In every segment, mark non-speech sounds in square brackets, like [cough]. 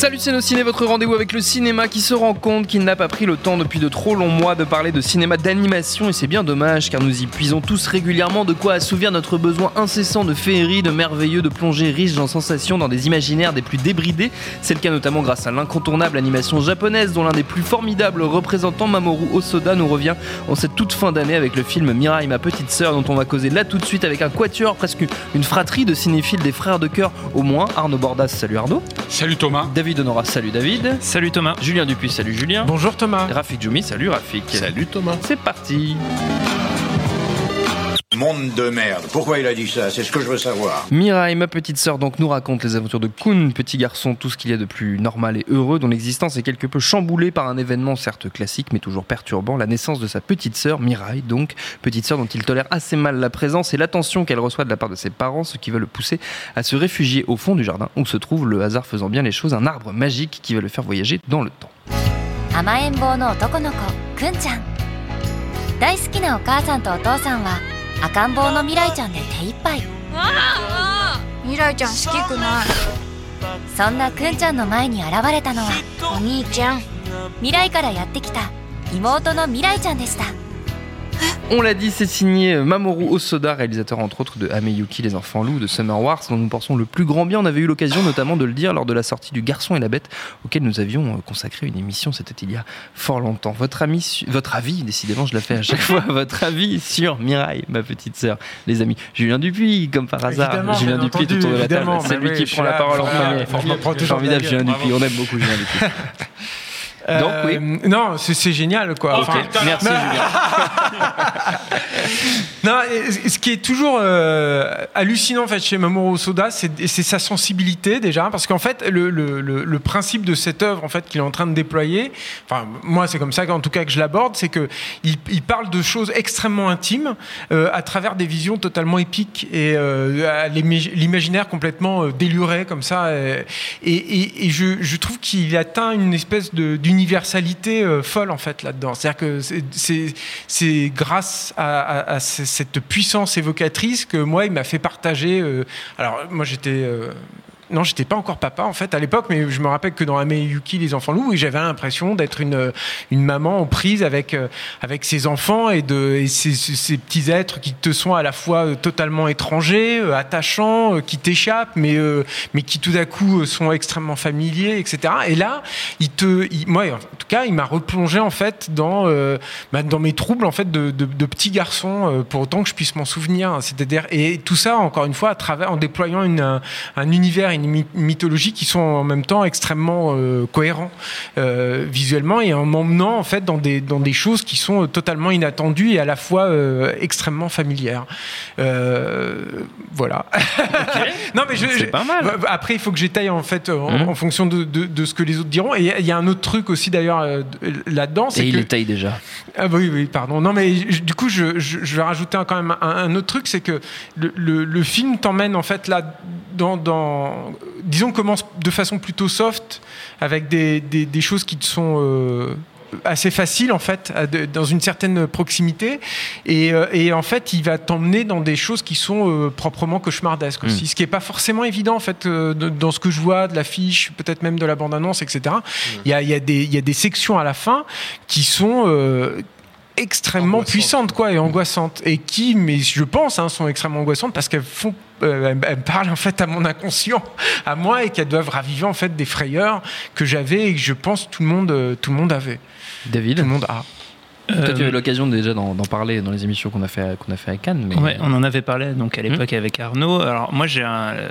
Salut c'est Ciné, votre rendez-vous avec le cinéma qui se rend compte qu'il n'a pas pris le temps depuis de trop longs mois de parler de cinéma d'animation et c'est bien dommage car nous y puisons tous régulièrement de quoi assouvir notre besoin incessant de féerie, de merveilleux, de plongées riches en sensations dans des imaginaires des plus débridés. C'est le cas notamment grâce à l'incontournable animation japonaise dont l'un des plus formidables représentants, Mamoru Osoda, nous revient en cette toute fin d'année avec le film Mirai, ma petite sœur, dont on va causer là tout de suite avec un quatuor, presque une fratrie de cinéphiles des frères de cœur au moins. Arnaud Bordas, salut Arnaud. Salut Thomas. David Honora, salut David. Salut Thomas. Julien Dupuis, salut Julien. Bonjour Thomas. Rafik Djoumi, salut Rafik. Salut Thomas. C'est parti Monde de merde. Pourquoi il a dit ça C'est ce que je veux savoir. Mirai, ma petite sœur, donc nous raconte les aventures de Kun, petit garçon, tout ce qu'il y a de plus normal et heureux, dont l'existence est quelque peu chamboulée par un événement certes classique, mais toujours perturbant, la naissance de sa petite sœur, Mirai, donc petite sœur dont il tolère assez mal la présence et l'attention qu'elle reçoit de la part de ses parents, ce qui va le pousser à se réfugier au fond du jardin, où se trouve, le hasard faisant bien les choses, un arbre magique qui va le faire voyager dans le temps. 甘えん坊の男の子くんちゃん大好きなお母さんとお父さんは 赤ん坊の未来ちゃんで手一杯。未来ちゃん好きくない。そんなくんちゃんの前に現れたのはお兄ちゃん。未来からやってきた妹の未来ちゃんでした On l'a dit, c'est signé Mamoru Osoda, réalisateur entre autres de Ameyuki, les enfants loups, de Summer Wars, dont nous pensons le plus grand bien. On avait eu l'occasion notamment de le dire lors de la sortie du Garçon et la Bête, auquel nous avions euh, consacré une émission, c'était il y a fort longtemps. Votre, ami, votre avis, décidément, je la fais à chaque [laughs] fois, votre avis sur Mirai, ma petite sœur, les amis. Julien Dupuis, comme par hasard. Évidemment, Julien Dupuis, tout entendu, autour de la table. C'est lui oui, qui prend la parole en premier. Formidable, Julien. Dupuis. On aime beaucoup Julien Dupuis. [laughs] Donc, oui. Euh, Non, c'est génial quoi. Enfin, merci Julien. [laughs] Non, ce qui est toujours euh, hallucinant en fait chez Mamoru Soda, c'est sa sensibilité déjà, parce qu'en fait le, le- le- le principe de cette œuvre en fait qu'il est en train de déployer, enfin moi c'est comme ça qu'en tout cas que je l'aborde, c'est que il, il parle de choses extrêmement intimes euh, à travers des visions totalement épiques et euh, l'imaginaire complètement déluré comme ça. Et, et- et je, je trouve qu'il atteint une espèce de- d'universalité euh, folle en fait là-dedans. C'est-à-dire que c'est- grâce à, à- à ce- cette puissance évocatrice que moi il m'a fait partager. euh, alors moi j'étais euh, non, j'étais pas encore papa en fait à l'époque, mais je me rappelle que dans Ame Yuki, les enfants loups, j'avais l'impression d'être une, une maman en prise avec, euh, avec ses enfants et, de, et ces, ces- petits êtres qui te sont à la fois euh, totalement étrangers, euh, attachants, euh, qui t'échappent, mais, euh, mais qui tout à coup euh, sont extrêmement familiers, etc. Et là, il te, moi, en tout cas, il m'a replongé en fait dans, euh, bah, dans mes troubles en fait de, de, de petits garçons, euh, pour autant que je puisse m'en souvenir. C'est-à-dire et tout ça encore une fois à travers en déployant une, un, un univers, une my- mythologie qui sont en même temps extrêmement euh, cohérents euh, visuellement et en m'emmenant en fait dans des dans des choses qui sont euh, totalement inattendues et à la fois euh, extrêmement familières. Voilà. [laughs] non mais je, C'est je- pas mal. v- Après, il faut que j'étaye en fait en, Mhm. en fonction de, de- de ce que les autres diront. Et il y a un autre truc aussi d'ailleurs de- là-dedans, Et il que étaye déjà. ah oui, oui, pardon. Non, mais je- du coup, je, je- vais rajouter quand même un, un autre truc, c'est que le, le- le film t'emmène en fait là dans, dans- disons, commence de façon plutôt soft, avec des, des- des choses qui te sont euh, assez faciles en fait, à de- dans une certaine proximité, et, euh, et en fait, il va t'emmener dans des choses qui sont euh, proprement cauchemardesques aussi, ce qui est pas forcément évident en fait de- dans ce que je vois de l'affiche, peut-être même de la bande-annonce, etc. Il y, a, y a y a des sections à la fin qui sont extrêmement puissantes quoi et angoissantes. Et qui mais je pense hein, sont extrêmement angoissantes parce qu'elles font euh, elles, elles parlent en fait à mon inconscient à moi et qu'elles doivent raviver en fait des frayeurs que j'avais et que je pense tout le monde euh, tout le monde avait. David tout le monde a Toi, tu as Euh, eu l'occasion déjà d'en parler dans les émissions qu'on a fait, qu'on a fait à Cannes. Mais... Ouais, on en avait parlé donc à l'époque Hmm. avec Arnaud. Alors moi j'ai un, euh,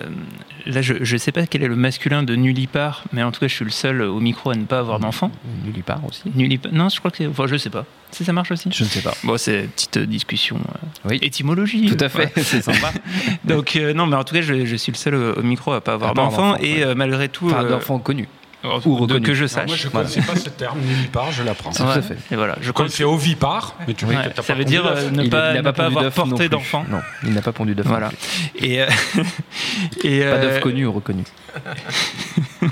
là je, je sais pas quel est le masculin de Nullipar, mais en tout cas je suis le seul au micro à ne pas avoir d'enfant. Nulle part aussi. Nullipar, non je crois que c'est, enfin je sais pas. Si ça marche aussi. Je ne sais pas. Bon c'est une petite euh, discussion. euh, Oui. Étymologie. Tout à fait, c'est sympa. [laughs] Donc euh, non mais en tout cas je, je suis le seul au, au micro à pas avoir À pas avoir d'enfant d'enfant, et ouais. euh, malgré tout Enfin, euh, d'enfants ou que je Alors, sache. moi, je ne Voilà. connaissais pas ce terme, nullipare, je l'apprends. Tout à fait. Et voilà, je c'est ovipare, mais tu Ouais, t'as ça pas veut dire euh, ne Il pas, ne pas avoir porté d'enfant. Non, il n'a pas pondu d'œuf. Voilà. Et, euh, et, Pas euh, d'œuf connu ou reconnu. [laughs]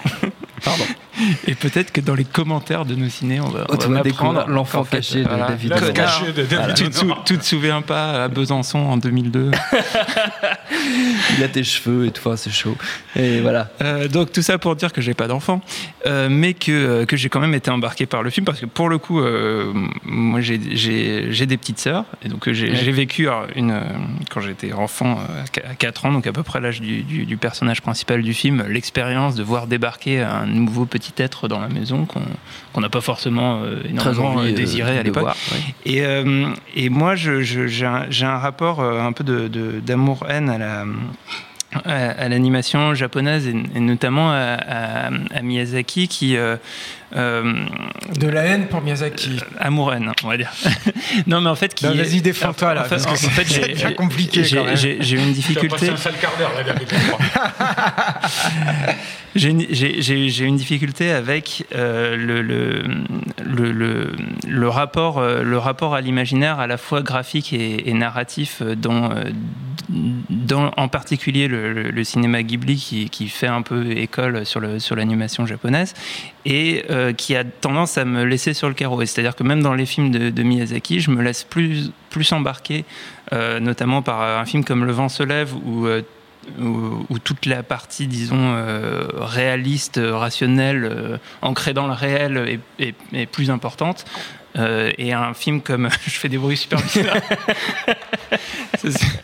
Et peut-être que dans les commentaires de nos ciné, on va, on va découvrir l'enfant qu'en fait, caché de David caché de David Tu te, tu te souviens pas à Besançon en 2002 [laughs] Il a tes cheveux et tout, c'est chaud. Et voilà. Euh, donc tout ça pour dire que j'ai pas d'enfant, euh, mais que, euh, que j'ai quand même été embarqué par le film parce que pour le coup, euh, moi j'ai- j'ai j'ai des petites sœurs et donc j'ai j'ai vécu une, quand j'étais enfant à qu- à 4 ans, donc à peu près l'âge du, du- du personnage principal du film, l'expérience de voir débarquer un nouveau petit être dans la maison qu'on n'a pas forcément euh, énormément envie euh, euh, désiré à l'époque. ouais. Et, et moi, j'ai un, rapport un peu de- de- d'amour-haine à la à, à l'animation japonaise et, et notamment à, à- à Miyazaki qui euh, euh, De la haine pour Miyazaki. amour-haine on va dire [laughs] non mais en fait qui Non, vas-y, défends-toi, là, en fait, parce que en c'est- fait, c'est j'ai- compliqué, j'ai- quand même. j'ai j'ai une difficulté un sale quart d'heure. [laughs] J'ai une, j'ai- j'ai- j'ai une difficulté avec euh, le, le, le, le- le rapport, euh, le rapport à l'imaginaire, à la fois graphique et, et narratif, euh, dans, euh, dans, en particulier le, le- le cinéma Ghibli qui, qui fait un peu école sur le- sur l'animation japonaise et euh, qui a tendance à me laisser sur le carreau. Et C'est-à-dire que même dans les films de, de Miyazaki, je me laisse plus, plus embarquer, euh, notamment par un film comme Le vent se lève où euh, où, où toute la partie, disons, euh, réaliste, euh, rationnelle, euh, ancrée dans le réel est, est- est plus importante. Euh, et un film comme [laughs] Je fais des bruits super bizarres. [laughs]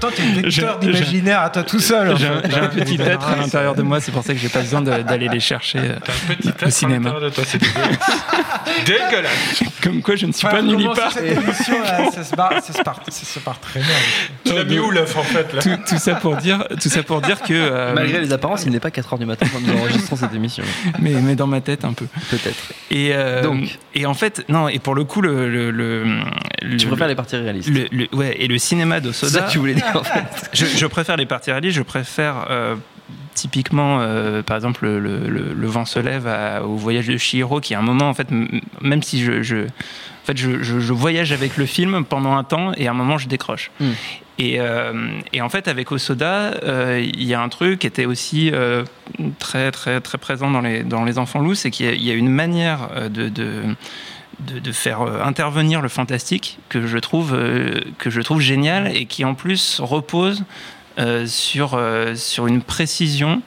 Pourtant, t'es un vecteur d'imaginaire à toi tout seul. J'ai un, un petit être à l'intérieur de moi, c'est pour ça que j'ai pas besoin de- d'aller les chercher euh, T'as un petit au être à cinéma. l'intérieur de toi, c'est dégueulasse. dégueulasse. Comme quoi, je ne suis Enfin, pas nulle part. cette émission, là, ça se barre, ça se part, ça se part très bien. Tu l'as mis où l'œuf en fait là? Tout, tout ça pour dire, tout ça pour dire que euh, Malgré les apparences, il n'est pas 4h du matin quand nous enregistrons cette émission. mais, mais dans ma tête un peu. Peut-être. Et euh, Donc. et en fait, non. Et pour le coup, le, le, le- le- Tu préfères les parties réalistes le, le- ouais, et le cinéma C'est ça d'Osoda, que tu voulais dire [laughs] en fait. je, je préfère les parties réalistes, je préfère euh, typiquement, euh, par exemple, le, le- le- vent se lève à- au voyage de Chihiro, qui est un moment, en fait, même si je, je- en fait, je, je- je voyage avec le film pendant un temps et à un moment, je décroche. Mm. Et, euh, et en fait, avec Osoda, euh, il y a un truc qui était aussi euh, très, très, très présent dans les, dans les enfants loups, c'est qu'il y a- il y, a une manière de- de de, faire euh, intervenir le fantastique que je trouve euh, que je trouve génial et qui en plus repose euh, sur sur une précision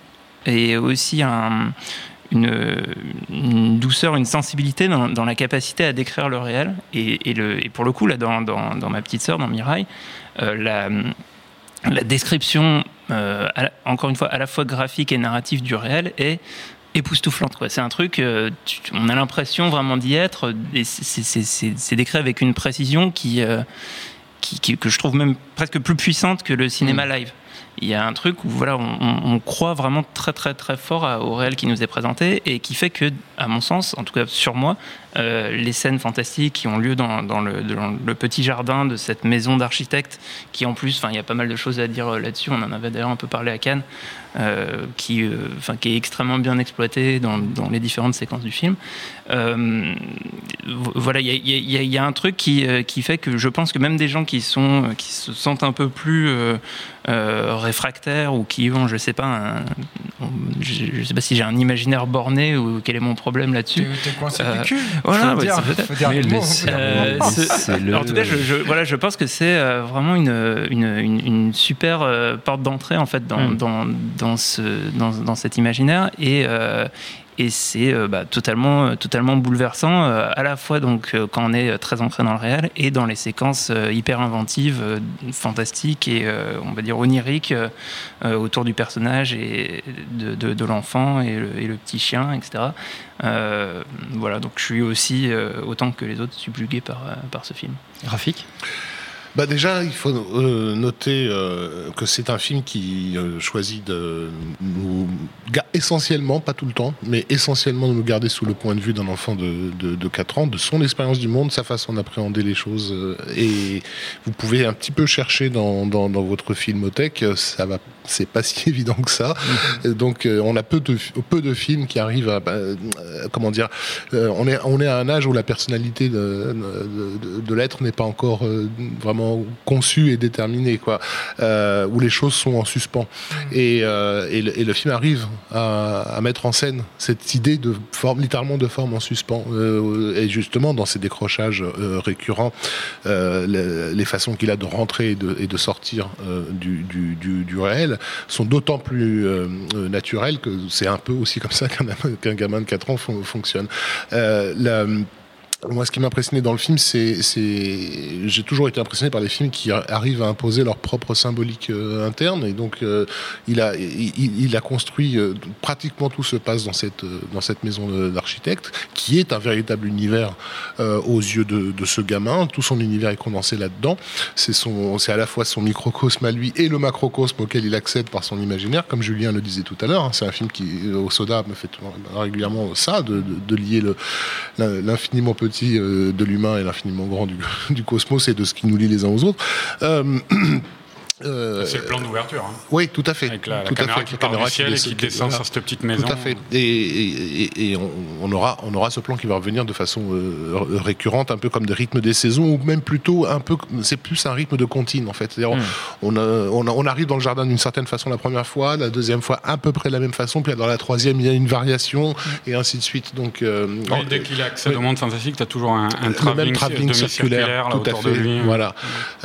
et aussi un une, douceur, une sensibilité dans, la capacité à décrire le réel. Et, le, et pour le coup, là, dans, dans, ma petite sœur, dans Mirai, la, description, encore une fois, à la fois graphique et narrative du réel est époustouflante. C'est un truc, euh, tu- on a l'impression vraiment d'y être, et c'est- décrit avec une précision qui, euh, qui, qui- que je trouve même presque plus puissante que le cinéma live. Il y a un truc où voilà, on, on- on croit vraiment très très très fort à- au réel qui nous est présenté et qui fait que, à mon sens, en tout cas sur moi, euh, les scènes fantastiques qui ont lieu dans, dans le, dans le petit jardin de cette maison d'architecte, qui en plus, il y a pas mal de choses à dire euh, là-dessus. On en avait d'ailleurs un peu parlé à Cannes, euh, qui, euh, enfin, qui est extrêmement bien exploité dans, dans les différentes séquences du film. Euh, vo- voilà, il y a, il y a- il y a un truc qui, euh, qui fait que je pense que même des gens qui sont, qui se sentent un peu plus euh, euh, réfractaires ou qui ont, je sais pas, un- je, je sais pas si j'ai un imaginaire borné ou quel est mon problème là-dessus. T'es coincé Euh, du cul. voilà, faut ouais, dire, c'est En tout cas, je, je- voilà, je pense que c'est vraiment une, une, une- une super porte d'entrée en fait dans, Mm. dans, dans, ce, dans, dans cet imaginaire et, euh, et c'est euh, bah, totalement, totalement bouleversant euh, à la fois donc quand on est très ancré dans le réel et dans les séquences hyper inventives, fantastiques et on va dire oniriques autour du personnage et de, de, l'enfant et le, et le petit chien, etc. Voilà, donc je suis aussi, autant que les autres, subjugué par, par ce film. Graphique Bah déjà, il faut euh, noter euh, que c'est un film qui euh, choisit de nous, essentiellement, pas tout le temps, mais essentiellement de nous garder sous le point de vue d'un enfant de, de, de 4 ans, de son expérience du monde, sa façon d'appréhender les choses. euh, et vous pouvez un petit peu chercher dans, dans, dans votre filmothèque, euh, ça va, c'est pas [laughs] si évident que ça. Et Donc euh, on a peu de, peu de films qui arrivent à, bah, euh, comment dire, euh, on, est, on est à un âge où la personnalité de, de, de- de l'être n'est pas encore euh, vraiment conçu et déterminé, quoi, euh, où les choses sont en suspens. Et, euh, et, le, et le film arrive à, à mettre en scène cette idée de forme, littéralement de forme en suspens. Euh, et justement, dans ces décrochages récurrents, les, les façons qu'il a de rentrer et de, et de sortir du, du, du, du réel sont d'autant plus naturelles que c'est un peu aussi comme ça qu'un [laughs] qu'un gamin de 4 ans fon- fonctionne. La, moi, ce qui m'a impressionné dans le film, c'est, c'est, j'ai toujours été impressionné par les films qui arrivent à imposer leur propre symbolique euh, interne. Et donc, euh, il a, construit euh, pratiquement tout se passe dans cette, maison d'architecte, qui est un véritable univers aux yeux de, ce gamin. Tout son univers est condensé là-dedans. C'est à la fois son microcosme à lui et le macrocosme auquel il accède par son imaginaire, comme Julien le disait tout à l'heure. hein. C'est un film qui, au Soda, me fait régulièrement ça, de, lier le, l'in- l'infiniment petit euh, de l'humain et l'infiniment grand du, [laughs] du cosmos et de ce qui nous lie les uns aux autres. [clears throat] Euh, euh, C'est le plan d'ouverture. hein. oui, tout à fait. Avec la, la tout à caméra fait, qui la part caméra du ciel et qui descend voilà. sur cette petite maison. Tout à fait. Et, et- et- et on, on aura, on aura ce plan qui va revenir de façon euh, récurrente, un peu comme des rythmes des saisons, ou même plutôt un peu. C'est plus un rythme de comptine en fait. C'est-à-dire, on, a- on, a- on arrive dans le jardin d'une certaine façon la première fois, la deuxième fois à peu près de la même façon, puis dans la troisième il y a une variation et ainsi de suite. Donc, euh, Oui, dès qu'il oui. au monde fantastique, tu as toujours un, un travelling, circulaire, tout à fait, de lui. voilà,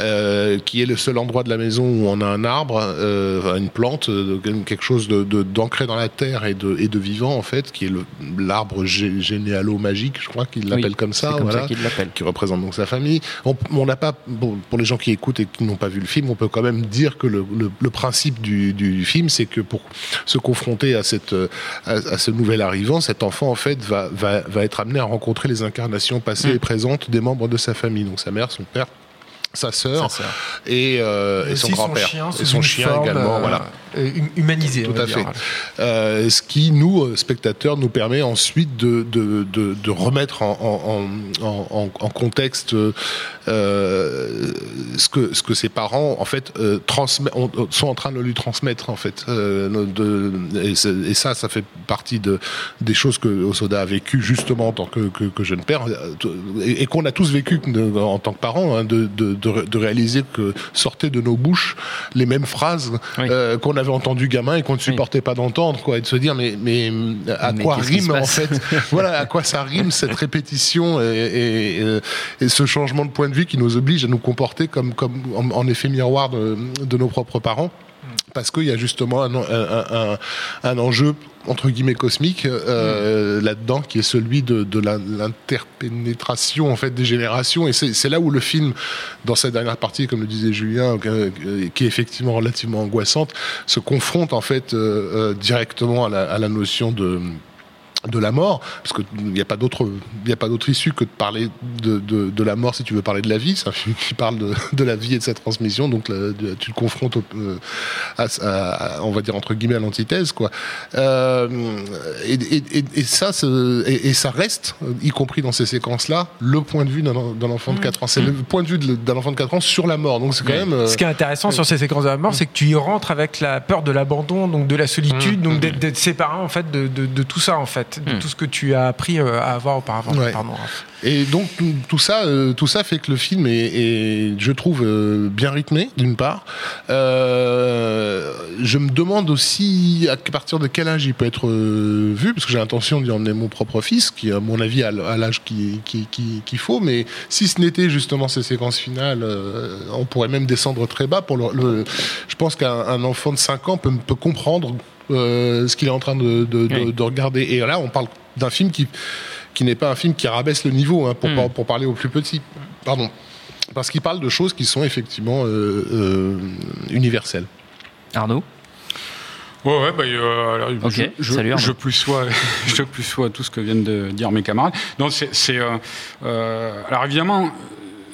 Euh, qui est le seul endroit de la maison où on a un arbre, euh, une plante, euh, quelque chose de de- d'ancré dans la terre et de, et de vivant en fait, qui est l'arbre gé- généalo magique, je crois qu'il l'appelle Oui, comme ça, comme voilà, ça qui représente donc sa famille. On n'a pas, bon, pour les gens qui écoutent et qui n'ont pas vu le film, on peut quand même dire que le, le- le principe du, du film, c'est que pour se confronter à cette, à, à ce nouvel arrivant, cet enfant en fait va, va, va être amené à rencontrer les incarnations passées et présentes des membres de sa famille, donc sa mère, son père. Sa sœur Sa sœur. et, euh, et son grand-père et son chien également euh, voilà humanisé. on tout va à dire. fait. Euh, ce qui, nous, euh, spectateurs, nous permet ensuite de, de, de, de remettre en, en, en, en, en contexte euh, ce, que, ce que ses parents, en fait, euh, sont en train de lui transmettre, en fait. Euh, de, et, ça, ça fait partie de, des choses que Osoda a vécu justement en tant que, que, que jeune père euh, et, et qu'on a tous vécu de- en tant que parents, hein, de, de, de, de réaliser que sortaient de nos bouches les mêmes phrases Oui. euh, qu'on avait entendues gamin et qu'on ne supportait pas d'entendre, quoi, et de se dire mais mais à Mais quoi rime en fait, [laughs] voilà, à quoi ça rime cette répétition et, et, et, et ce changement de point de vue qui nous oblige à nous comporter comme comme en, en effet miroir de, de nos propres parents, parce qu'il y a justement un, un, un, un enjeu entre guillemets cosmique euh, là-dedans qui est celui de, de l'interpénétration en fait des générations. Et c'est là où le film dans sa dernière partie comme le disait Julien euh, euh, qui est effectivement relativement angoissante se confronte en fait euh, directement à la, à la notion de de la mort, parce qu'il n'y a pas d'autre, il y a pas d'autre issue que de parler de, de, de la mort si tu veux parler de la vie. C'est un film qui parle de, de la vie et de sa transmission, donc tu le confrontes, au- euh, à, à- à- on va dire entre guillemets à l'antithèse, quoi. Euh, et, et, et, et ça, et, et ça reste, y compris dans ces séquences-là, le point de vue d'un enfant de 4 ans. C'est le point de vue d'un enfant de 4 ans sur la mort. Donc c'est quand même. euh, Ce qui est intéressant sur ces séquences de la mort, c'est que tu y rentres avec la peur de l'abandon, donc de la solitude, Mmh, donc d'être d'être séparé en fait de, de- de tout ça en fait, de Mmh. tout ce que tu as appris euh, à avoir auparavant. Ouais. Pardon, Raph. Et donc tout, ça, euh, tout ça fait que le film est, est, je trouve, euh, bien rythmé d'une part. Euh, je me demande aussi à partir de quel âge il peut être euh, vu, parce que j'ai l'intention d'y emmener mon propre fils, qui à mon avis a l'âge qu'il qui, qui, qu'il faut. Mais si ce n'était justement ces séquences finales, euh, on pourrait même descendre très bas. Pour le, le- je pense qu'un un enfant de 5 ans peut, peut comprendre ce qu'il est en train de, de, de- Oui. de regarder. Et là, on parle d'un film qui qui n'est pas un film qui rabaisse le niveau hein, pour, Mm. par- pour parler aux plus petits. Pardon. Parce qu'il parle de choses qui sont effectivement euh, euh, universelles. Arnaud? Ouais, ouais, bah, euh, alors, Ok, je, je, salut, je plus sois, [laughs] je plus sois tout ce que viennent de dire mes camarades. Donc, c'est, c'est, euh, euh, alors évidemment,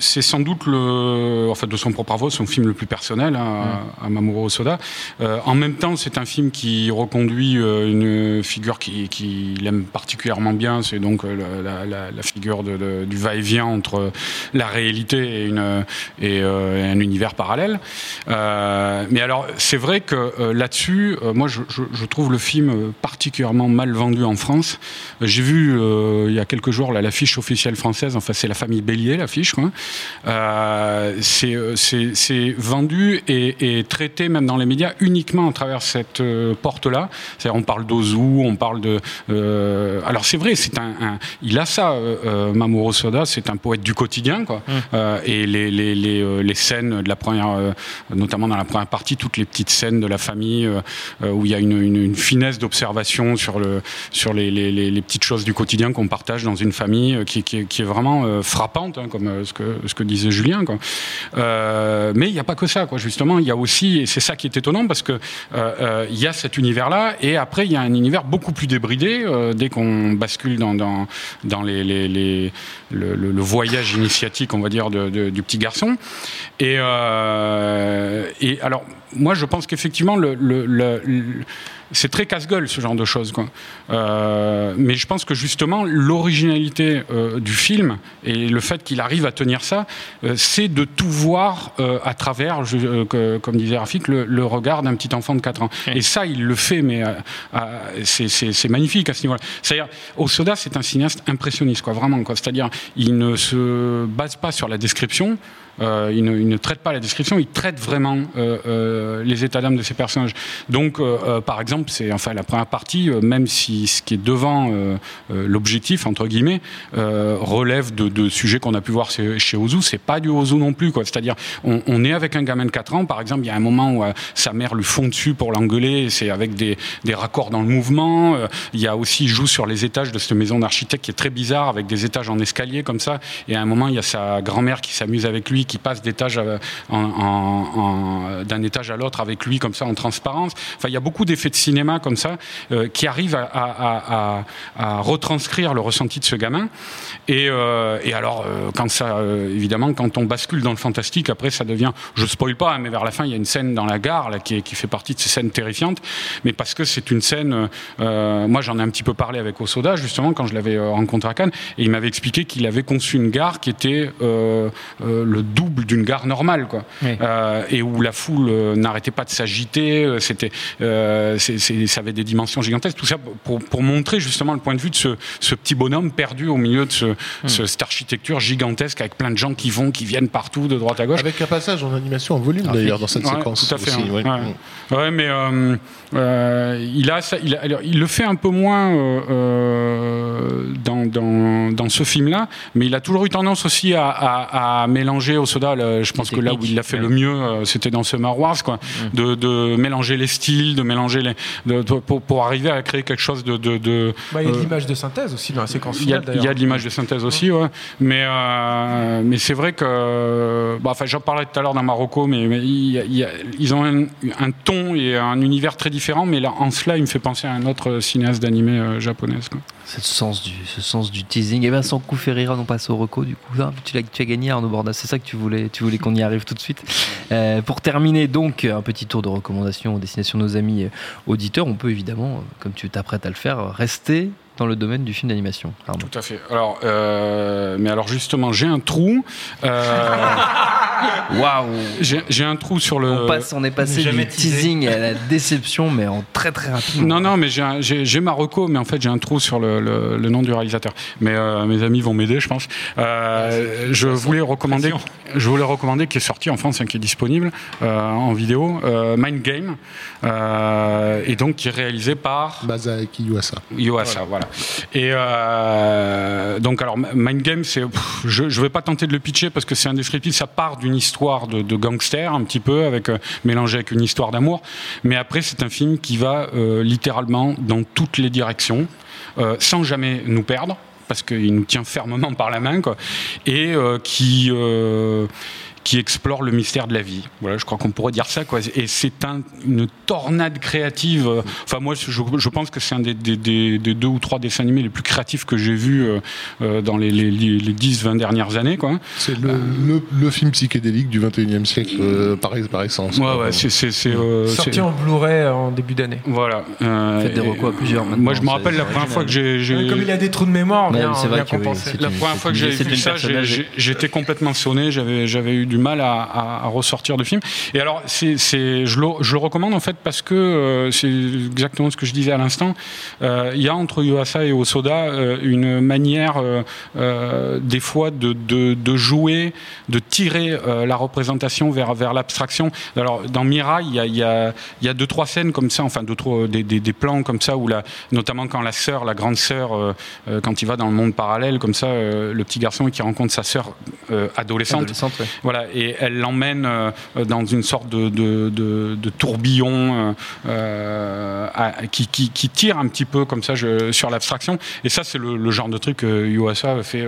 c'est sans doute le, en fait, de son propre aveu, son film le plus personnel hein, à Mamoru Osoda. Euh, en même temps, c'est un film qui reconduit euh, une figure qui, qui l'aime particulièrement bien. C'est donc euh, la, la- la figure de- de- du va-et-vient entre la réalité et, une, et, euh, un univers parallèle. Euh, mais alors, c'est vrai que là-dessus, moi, je, je- je trouve le film particulièrement mal vendu en France. J'ai vu euh, il y a quelques jours l'affiche officielle française. Enfin, c'est la famille Bélier, l'affiche. quoi. Euh, c'est euh, c'est- vendu et, et traité même dans les médias uniquement à travers cette euh, porte-là. C'est-à-dire on parle d'Ozu, on parle de. euh, alors c'est vrai, c'est un, un- il a ça, Mamoru Soda, c'est un poète du quotidien, quoi. Euh, et les, les, les, les scènes de la première, notamment dans la première partie, toutes les petites scènes de la famille où il y a une, une, une finesse d'observation sur le sur les, petites choses du quotidien qu'on partage dans une famille qui, qui, est- qui est vraiment frappante, hein, comme ce que ce que disait Julien. Euh, mais il n'y a pas que ça, quoi. Justement, il y a aussi, et c'est ça qui est étonnant, parce que euh, euh, il y a cet univers-là, et après il y a un univers beaucoup plus débridé dès qu'on bascule dans dans, dans le, voyage initiatique, on va dire, du petit garçon. Et alors, moi, je pense qu'effectivement, le, le- le- c'est très casse-gueule ce genre de choses. Quoi. Euh, mais je pense que justement, l'originalité euh, du film et le fait qu'il arrive à tenir ça, euh, c'est de tout voir euh, à travers, je- euh, que- comme disait Rafik, le, le regard d'un petit enfant de 4 ans. Et ça, il le fait, mais euh, euh, c'est magnifique à ce niveau-là. C'est-à-dire, Osoda, c'est un cinéaste impressionniste, quoi, vraiment. quoi. C'est-à-dire, il ne se base pas sur la description. Euh, il, ne, traite pas la description, il traite vraiment euh, euh, les états d'âme de ses personnages. Donc, par exemple, c'est enfin la première partie, même si ce qui est devant l'objectif entre guillemets relève de, sujets qu'on a pu voir chez, Ozu, c'est pas du Ozu non plus. C'est-à-dire, on, est avec un gamin de 4 ans, par exemple, il y a un moment où sa mère lui fond dessus pour l'engueuler, c'est avec des, des raccords dans le mouvement. Il y a aussi, il joue sur les étages de cette maison d'architecte qui est très bizarre, avec des étages en escalier comme ça. Et à un moment, il y a sa grand-mère qui s'amuse avec lui, qui passe d'étage en- d'un étage à l'autre avec lui comme ça en transparence. Enfin, il y a beaucoup d'effets de cinéma comme ça euh, qui arrivent à, retranscrire le ressenti de ce gamin. Et, euh, alors, euh, euh, évidemment, quand on bascule dans le fantastique, après, ça devient, je spoil pas, hein, mais vers la fin, il y a une scène dans la gare qui, qui fait partie de ces scènes terrifiantes, mais parce que c'est une scène. euh, euh, moi, j'en ai un petit peu parlé avec Osoda justement quand je l'avais euh, rencontré à Cannes, et il m'avait expliqué qu'il avait conçu une gare qui était euh, euh, le double d'une gare normale, quoi, Oui. Euh, et où la foule euh, n'arrêtait pas de s'agiter. euh, C'était, euh, c'est- c'est- ça avait des dimensions gigantesques. Tout ça pour, pour montrer justement le point de vue de ce, ce petit bonhomme perdu au milieu de ce, ce- cette architecture gigantesque avec plein de gens qui vont, qui viennent partout, de droite à gauche. Avec un passage en animation en volume d'ailleurs dans cette Ouais, séquence. Tout à fait. aussi, hein. ouais. Ouais. Ouais, mais euh, euh, il a, ça- il, a- alors, il le fait un peu moins euh, dans, dans, dans ce film-là, mais il a toujours eu tendance aussi à, à- à mélanger au soda. là, je pense que là où il l'a fait le mieux, euh, c'était dans Summer Wars, quoi, de, de mélanger les styles, de mélanger les, de- de- pour, pour arriver à créer quelque chose de. de, de- Bah, il y a de euh, l'image de synthèse aussi dans la séquence il y, a, finale. il y a de l'image de synthèse aussi, ouais. mais, euh, mais c'est vrai que. bah, enfin, j'en parlais tout à l'heure dans Marocco, mais, mais il y a- il y a- ils ont un, un ton et un univers très différent, mais là, en cela, il me fait penser à un autre cinéaste d'animé euh, japonaise. quoi. Ce sens du, ce sens du teasing. Et Vincent coup Ferreira, on passe au reco du coup. Ah, tu, l'as- tu as gagné Arnaud Bordas, c'est ça que tu voulais, tu voulais qu'on y arrive tout de suite. Euh, pour terminer donc un petit tour de recommandations aux destinations de nos amis euh, auditeurs, on peut évidemment, euh, comme tu t'apprêtes à le faire, rester dans le domaine du film d'animation. Tout à fait. Alors, euh, mais alors justement, j'ai un trou. euh, [laughs] Waouh j'ai un trou sur le. on, passe, on est passé du teasing à la déception, mais en très très rapide. Non, non, mais j'ai Marocco, mais en fait j'ai un trou sur le, le- le nom du réalisateur. Mais euh, mes amis vont m'aider, je pense. Euh, je voulais recommander, je voulais recommander qui est sorti en France, hein, qui est disponible euh, en vidéo, euh, Mind Game, euh, et donc qui est réalisé par Masaaki Yuasa. Yoasa, voilà. Et euh, donc alors Mind Game, c'est, pff, je, je vais pas tenter de le pitcher parce que c'est indescriptible. Ça part d'une histoire de, gangster un petit peu, avec euh, mélangé avec une histoire d'amour. Mais après, c'est un film qui va euh, littéralement dans toutes les directions, euh, sans jamais nous perdre parce qu'il nous tient fermement par la main, quoi, et euh, qui qui explore le mystère de la vie. Voilà, je crois qu'on pourrait dire ça, quoi. Et c'est un- une tornade créative. euh, Enfin, moi, je, je pense que c'est un des, des- des- des deux ou trois dessins animés les plus créatifs que j'ai vus euh, euh, dans les, les, les 10-20 dernières années, quoi. C'est le, le, le film psychédélique du 21e siècle euh, par, par essence. Ouais, c'est, c'est, c'est, euh, Sorti c'est- en Blu-ray en début d'année. Voilà. euh, Faites des recos à plusieurs maintenant, Moi, je me rappelle la première fois que j'ai. j'ai- Comme il a des trous de mémoire, bien, c'est vrai bien que oui, compensé. c'est La une- première c'est fois que c'est vu ça, j'ai- j'ai- j'étais complètement sonné. J'avais, j'avais eu du mal à, à- à ressortir du film. Et alors, c'est, c'est- je, le, je le recommande en fait parce que euh, c'est exactement ce que je disais à l'instant. Euh, Il y a entre Yuasa et Osoda euh, une manière, des fois, de, de, de jouer, de tirer la représentation vers, vers l'abstraction. Alors, dans Mirai, il y a, y, a, y a deux, trois scènes comme ça, enfin, deux, trois, des, des, des plans comme ça, où la, notamment quand la sœur, la grande sœur, quand il va dans le monde parallèle, comme ça, le petit garçon qui rencontre sa sœur adolescente, Adolescente, ouais. voilà, et elle l'emmène euh, dans une sorte de, tourbillon euh, euh, qui, tire un petit peu comme ça sur l'abstraction. Et ça, c'est le, genre de truc que Yuasa fait.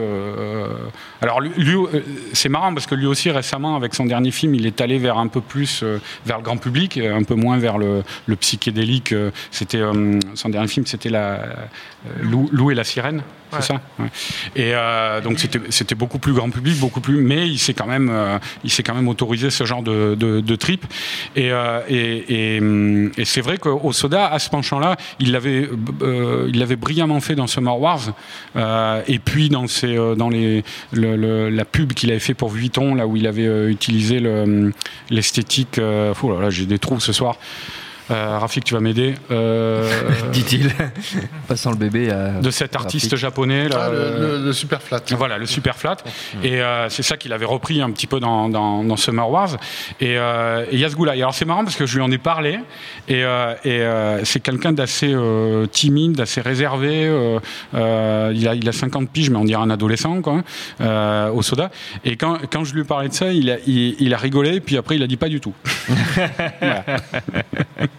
alors, c'est marrant parce que lui aussi, récemment, avec son dernier film, il est allé vers un peu plus vers le grand public, un peu moins vers le, psychédélique. C'était son dernier film, c'était la euh, Lou, Lou et la sirène. C'est ça ouais. Et euh, donc c'était beaucoup plus grand public, beaucoup plus, mais il s'est quand même euh, il s'est quand même autorisé ce genre de, de, de trip. Et, euh, et, et, hum, et c'est vrai qu'au Soda, à ce penchant-là, il l'avait il l'avait brillamment fait dans Summer Wars, et puis dans ses dans les le, le- la pub qu'il avait fait pour Vuitton, là où il avait utilisé le- l'esthétique. Oh là là, j'ai des trous ce soir. Euh, Rafik, tu vas m'aider. Euh, [laughs] Dit-il, [laughs] passant le bébé à. de cet artiste Rafik. japonais. Là, Ah, euh, le, le- le super flat. voilà, le super flat. Et euh, c'est ça qu'il avait repris un petit peu dans, dans, dans Summer Wars. Et et il y a ce goût-là. Et alors c'est marrant parce que je lui en ai parlé. Et, euh, et euh, c'est quelqu'un d'assez euh, timide, d'assez réservé. euh, euh, il, a, il a 50 piges, mais on dirait un adolescent, quoi, euh, au soda. Et quand, quand je lui ai parlé de ça, il a, il, il a rigolé. Puis après, il a dit pas du tout. [laughs] voilà.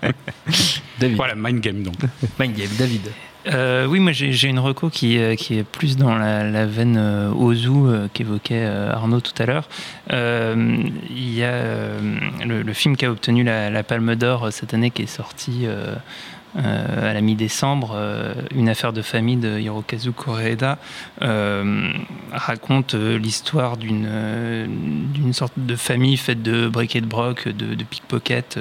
[laughs] David. voilà, Mind Game donc. Mind Game, David. Euh, oui, moi j'ai j'ai une reco qui, euh, qui est plus dans la, la veine euh, Ozu euh, qu'évoquait euh, Arnaud tout à l'heure. Euh, Il y a euh, le, le film qui a obtenu la, la Palme d'Or euh, cette année qui est sorti euh, euh, à la mi-décembre, euh, Une affaire de famille de Hirokazu Koreeda, euh, raconte euh, l'histoire d'une euh, d'une sorte de famille faite de briquet de broc, de, de pickpocket.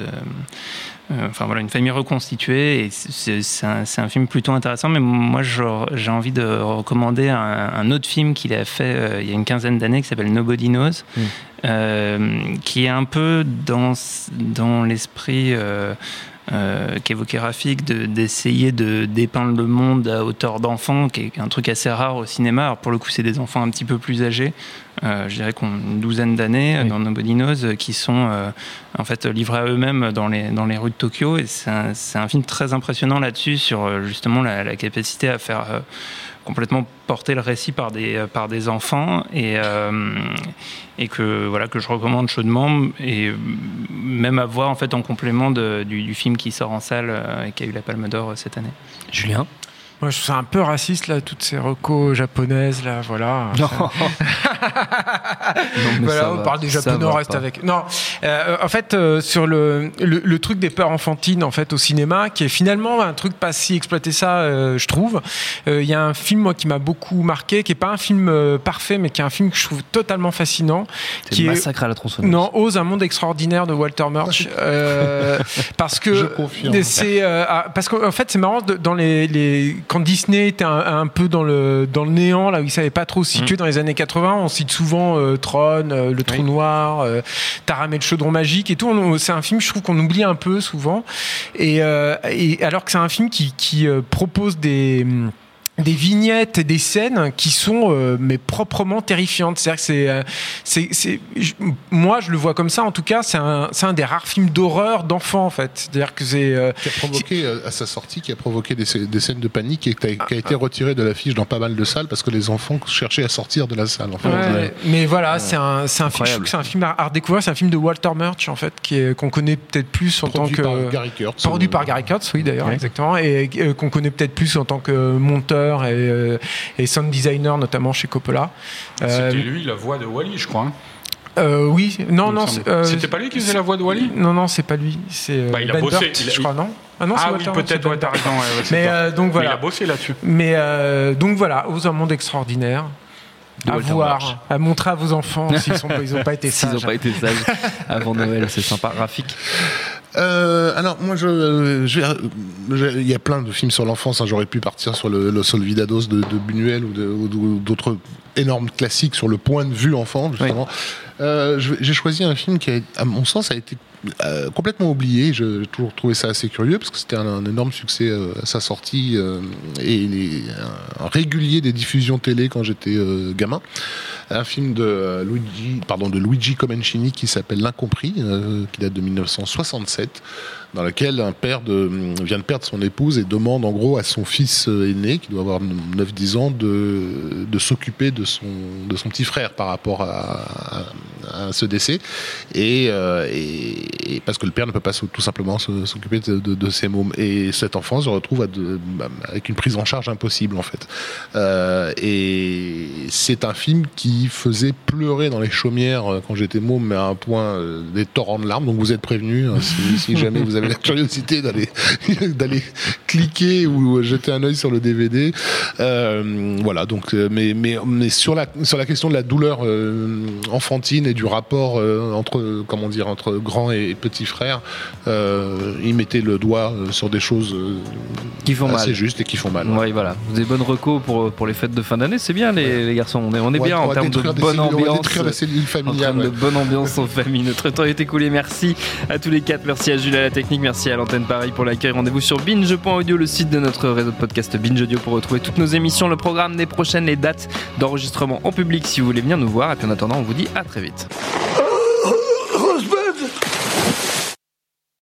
Euh, Enfin voilà, une famille reconstituée. Et c'est un, film plutôt intéressant. Mais moi, j'ai envie de recommander un, un autre film qu'il a fait euh, il y a une quinzaine d'années qui s'appelle Nobody Knows, Mm. euh, qui est un peu dans, dans l'esprit. Euh, euh, qu'évoquait Rafik, de- d'essayer de, dépeindre le monde à hauteur d'enfant, qui est un truc assez rare au cinéma. Alors pour le coup, c'est des enfants un petit peu plus âgés, euh, je dirais qu'on a une douzaine d'années Oui. dans Nobody Knows, qui sont euh, en fait livrés à eux-mêmes dans les, dans les rues de Tokyo. Et c'est un, un film très impressionnant là-dessus, sur euh, justement la, la capacité à faire complètement porter le récit par des, euh, par des enfants. Et, euh, et que, voilà, que je recommande chaudement. Et même à voir en fait, en complément du, du film qui sort en salle euh, et qui a eu la Palme d'Or cette année. Julien? Moi, je trouve ça un peu raciste, là, toutes ces recos japonaises, là, voilà. [laughs] Non. mais [laughs] Voilà, ça on va, parle des japonais, on reste pas. avec. Non, euh, en fait, euh, sur le, le, le truc des peurs enfantines, en fait, au cinéma, qui est finalement un truc pas si exploité ça, euh, je trouve. Euh, Il y a un film, moi, qui m'a beaucoup marqué, qui est pas un film euh, parfait, mais qui est un film que je trouve totalement fascinant. C'est qui le est- massacre à la tronçonneuse. Non, Ose un monde extraordinaire de Walter Murch. euh, parce [laughs] que Je confirme. c'est parce qu'en fait c'est marrant dans les, les- quand Disney était un, un peu dans le dans le néant là où il savait pas trop se situer dans les années 80, on cite souvent euh, Tron, euh, le Trou Noir, euh, Taram et le Chaudron magique et tout. On- C'est un film je trouve qu'on oublie un peu souvent. Et, euh, et alors que c'est un film qui, qui propose des hum, des vignettes et des scènes qui sont euh, mais proprement terrifiantes. C'est-à-dire que c'est, euh, c'est, c'est- je- moi je le vois comme ça. En tout cas, c'est un, c'est un des rares films d'horreur d'enfants en fait. C'est-à-dire que c'est euh, Qui a provoqué, euh, à sa sortie, qui a provoqué des, des scènes de panique et qui a, qui a été retiré de l'affiche dans pas mal de salles parce que les enfants cherchaient à sortir de la salle. Enfin, Ouais, mais voilà, c'est un, c'est un film. Je trouve Incroyable. que c'est un film à, à redécouvrir. C'est un film de Walter Murch en fait, qui est, qu'on connaît peut-être plus en produit tant que par Gary Kurtz. Produit Euh, par Gary Kurtz, oui d'ailleurs, Ouais. exactement, et euh, qu'on connaît peut-être plus en tant que monteur et, euh, et sound designer, notamment chez Coppola. Euh, C'était lui la voix de Wally, je crois. hein. euh, oui, non, non, euh, C'était pas lui qui faisait la voix de Wally Non, non, c'est pas lui. C'est euh, Bah, il a Ben bossé, Burt, il a- je crois, non? Ah non, c'est Ah oui, peut-être, ouais, t'as raison. ouais, ouais, c'est Mais euh, donc Mais voilà. il a bossé là-dessus. Mais euh, donc voilà, aux un monde extraordinaire. De à Walter voir, à montrer à vos enfants s'ils n'ont pas [laughs] été S'ils sages. n'ont pas été sages [laughs] avant Noël, c'est sympa. Rafik. Euh, alors moi je, euh, je il y a plein de films sur l'enfance. hein. J'aurais pu partir sur le Los Olvidados de, de Buñuel ou d'autres énormes classiques sur le point de vue enfant justement. Euh, J'ai choisi un film qui, a, à mon sens, a été euh, complètement oublié. J'ai toujours trouvé ça assez curieux parce que c'était un, un énorme succès euh, à sa sortie et il est un, régulier des diffusions télé quand j'étais gamin. Un film de Luigi, pardon, de Luigi Comencini qui s'appelle L'Incompris, qui date de 1967 dans lequel un père vient de perdre son épouse et demande en gros à son fils euh, aîné, qui doit avoir 9-10 ans, de, s'occuper de son, de son petit frère par rapport à, ce décès. Et, euh, et- parce que le père ne peut pas tout simplement s'occuper de, de- de ses mômes. Et cet enfant se retrouve de- avec une prise en charge impossible en fait. Euh, et c'est un film qui faisait pleurer dans les chaumières quand j'étais môme, mais à un point des torrents de larmes. Donc vous êtes prévenus hein, si jamais vous avez la curiosité d'aller [laughs] d'aller cliquer ou jeter un œil sur le DVD. Euh, voilà. Donc, euh, mais mais mais sur la sur la question de la douleur euh, enfantine et du rapport euh, entre comment dire entre grand et petit frère, euh, il mettait le doigt sur des choses Qui font assez mal. justes et qui font mal. Oui, voilà. Des bonnes recos pour, pour les fêtes de fin d'année, c'est bien, les, les garçons. On est, on est On bien en termes de bonne ambiance. cellule En familiale. termes de ouais. bonne ambiance en famille. Notre temps est écoulé. Merci à tous les quatre. Merci à Jules à la Merci à l'antenne Paris pour l'accueil. Rendez-vous sur binge.audio, le site de notre réseau de podcast Binge Audio pour retrouver toutes nos émissions, le programme des prochaines, les dates d'enregistrement en public si vous voulez venir nous voir. Et puis en attendant, on vous dit à très vite.